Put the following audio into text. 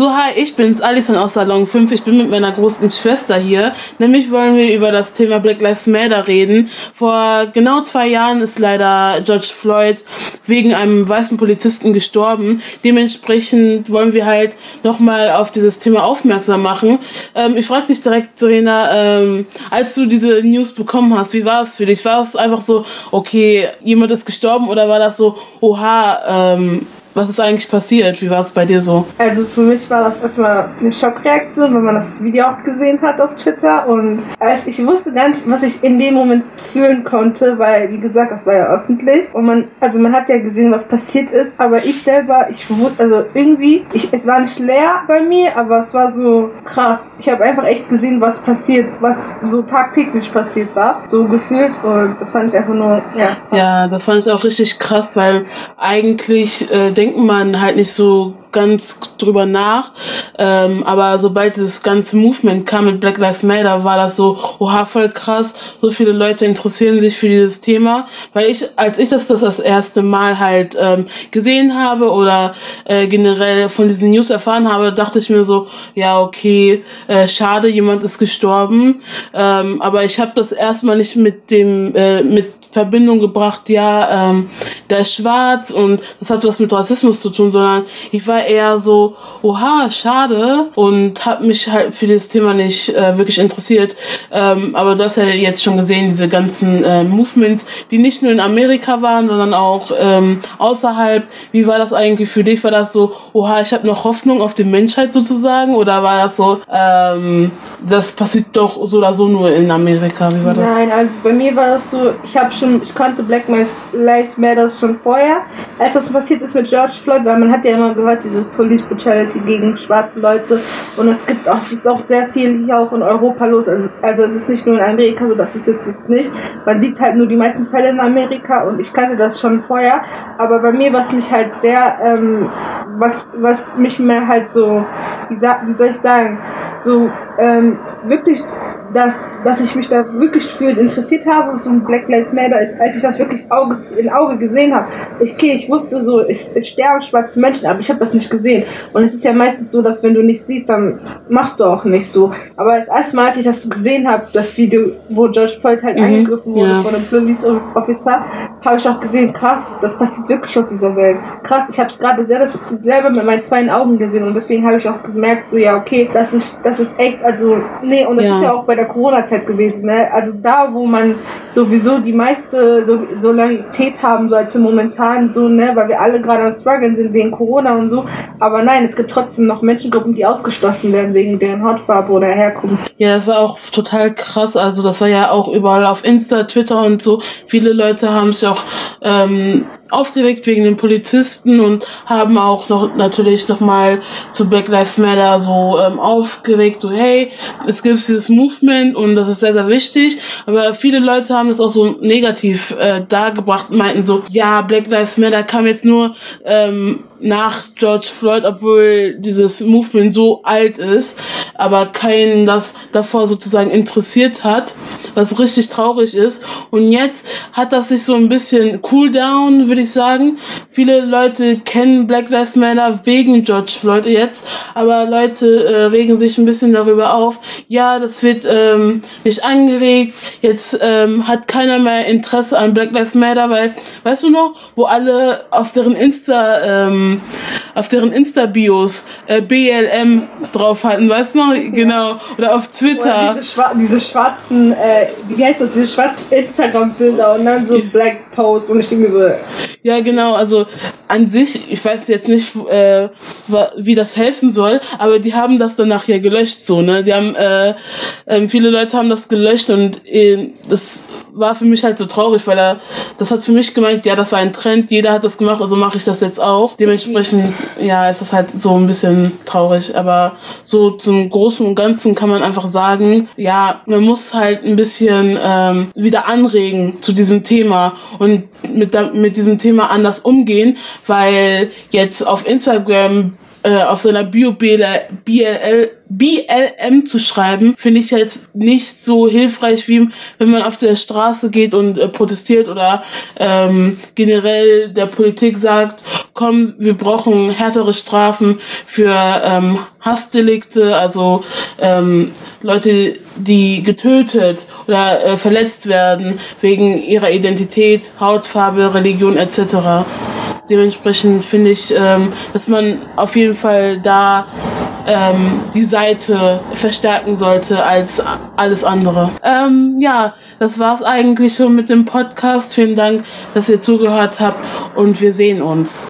So, hi, ich bin's, Alison aus Salon 5. Ich bin mit meiner großen Schwester hier. Nämlich wollen wir über das Thema Black Lives Matter reden. Vor genau zwei Jahren ist leider George Floyd wegen einem weißen Polizisten gestorben. Dementsprechend wollen wir halt nochmal auf dieses Thema aufmerksam machen. Ähm, ich frage dich direkt, Serena, ähm, als du diese News bekommen hast, wie war es für dich? War es einfach so, okay, jemand ist gestorben oder war das so, oha, ähm, was ist eigentlich passiert? Wie war es bei dir so? Also für mich war das erstmal eine Schockreaktion, wenn man das Video auch gesehen hat auf Twitter. Und als ich wusste gar nicht, was ich in dem Moment fühlen konnte, weil wie gesagt, das war ja öffentlich. Und man, also man hat ja gesehen, was passiert ist, aber ich selber, ich wusste, also irgendwie, ich, es war nicht leer bei mir, aber es war so krass. Ich habe einfach echt gesehen, was passiert, was so tagtäglich passiert war, so gefühlt. Und das fand ich einfach nur, ja. Ja, das fand ich auch richtig krass, weil eigentlich äh, denkt man halt nicht so ganz drüber nach. Ähm, aber sobald dieses ganze Movement kam mit Black Lives Matter, war das so, oha, voll krass. So viele Leute interessieren sich für dieses Thema. Weil ich, als ich das das, das erste Mal halt ähm, gesehen habe oder äh, generell von diesen News erfahren habe, dachte ich mir so, ja, okay, äh, schade, jemand ist gestorben. Ähm, aber ich habe das erstmal nicht mit dem, äh, mit Verbindung gebracht, ja, ähm, der ist schwarz und das hat was mit Rassismus zu tun, sondern ich war eher so, oha, schade und habe mich halt für dieses Thema nicht äh, wirklich interessiert. Ähm, aber du hast ja jetzt schon gesehen, diese ganzen äh, Movements, die nicht nur in Amerika waren, sondern auch ähm, außerhalb. Wie war das eigentlich für dich? War das so, oha, ich habe noch Hoffnung auf die Menschheit sozusagen? Oder war das so, ähm, das passiert doch so oder so nur in Amerika? Wie war das? Nein, also bei mir war das so, ich habe schon, ich kannte Black Lives Matter schon vorher, als das passiert ist mit George Floyd, weil man hat ja immer gehört, diese Police Brutality gegen schwarze Leute. Und es gibt auch, es ist auch sehr viel hier auch in Europa los, also, also es ist nicht nur in Amerika so, das ist jetzt ist nicht, man sieht halt nur die meisten Fälle in Amerika und ich kannte das schon vorher, aber bei mir, was mich halt sehr, ähm, was, was mich mehr halt so, wie, wie soll ich sagen, so ähm, wirklich dass, dass ich mich da wirklich für interessiert habe von Black Lives Matter ist, als ich das wirklich Auge, in Auge gesehen habe. Okay, ich wusste so, es, es sterben schwarze Menschen, aber ich habe das nicht gesehen. Und es ist ja meistens so, dass wenn du nicht siehst, dann machst du auch nicht so. Aber das erste Mal, als ich das gesehen habe, das Video, wo George Floyd halt mhm, angegriffen wurde ja. von einem Police Officer, habe ich auch gesehen, krass, das passiert wirklich auf dieser Welt. Krass, ich habe gerade selber, selber mit meinen zwei Augen gesehen und deswegen habe ich auch gemerkt, so ja, okay, das ist, das ist echt, also, nee, und das ja. ist ja auch bei der Corona-Zeit gewesen. Ne? Also da, wo man sowieso die meiste Solidarität haben sollte momentan, so, ne, weil wir alle gerade am struggeln sind wegen Corona und so. Aber nein, es gibt trotzdem noch Menschengruppen, die ausgeschlossen werden wegen deren Hautfarbe oder Herkunft. Ja, das war auch total krass. Also das war ja auch überall auf Insta, Twitter und so. Viele Leute haben sich auch ähm, aufgeregt wegen den Polizisten und haben auch noch natürlich nochmal zu Black Lives Matter so ähm, aufgeregt, so hey, es gibt dieses Movement und das ist sehr, sehr wichtig. Aber viele Leute haben das auch so negativ äh, dargebracht, meinten so, ja, Black Lives Matter kam jetzt nur ähm, nach George Floyd, obwohl dieses Movement so alt ist, aber keinen das davor sozusagen interessiert hat, was richtig traurig ist. Und jetzt hat das sich so ein bisschen cool down, würde ich sagen. Viele Leute kennen Black Lives Matter wegen George Floyd jetzt, aber Leute äh, regen sich ein bisschen darüber auf. Ja, das wird ähm, nicht angeregt. Jetzt ähm, hat keiner mehr Interesse an Black Lives Matter, weil, weißt du noch, wo alle auf deren Insta ähm, auf deren Insta-Bios äh, BLM drauf hatten, weißt du noch? Genau. Oder auf Twitter. Oder diese, Schwa diese schwarzen, äh, wie heißt das, diese schwarzen Instagram-Bilder und dann so Black Posts und ich denke so. Ja, genau, also an sich, ich weiß jetzt nicht, äh, wie das helfen soll, aber die haben das danach ja gelöscht, so, ne? Die haben, äh, äh, viele Leute haben das gelöscht und äh, das war für mich halt so traurig, weil er, das hat für mich gemeint, ja, das war ein Trend, jeder hat das gemacht, also mache ich das jetzt auch. Dementsprechend, ja, ist das halt so ein bisschen traurig, aber so zum Großen und Ganzen kann man einfach sagen, ja, man muss halt ein bisschen ähm, wieder anregen zu diesem Thema und mit, mit diesem Thema anders umgehen, weil jetzt auf Instagram äh, auf seiner Bio BLL, BLM zu schreiben, finde ich jetzt nicht so hilfreich, wie wenn man auf der Straße geht und äh, protestiert oder ähm, generell der Politik sagt, komm, wir brauchen härtere Strafen für ähm, Hassdelikte, also ähm, Leute, die getötet oder äh, verletzt werden wegen ihrer Identität, Hautfarbe, Religion etc. Dementsprechend finde ich, ähm, dass man auf jeden Fall da ähm, die Seite verstärken sollte als alles andere. Ähm, ja, das war's eigentlich schon mit dem Podcast. Vielen Dank, dass ihr zugehört habt und wir sehen uns.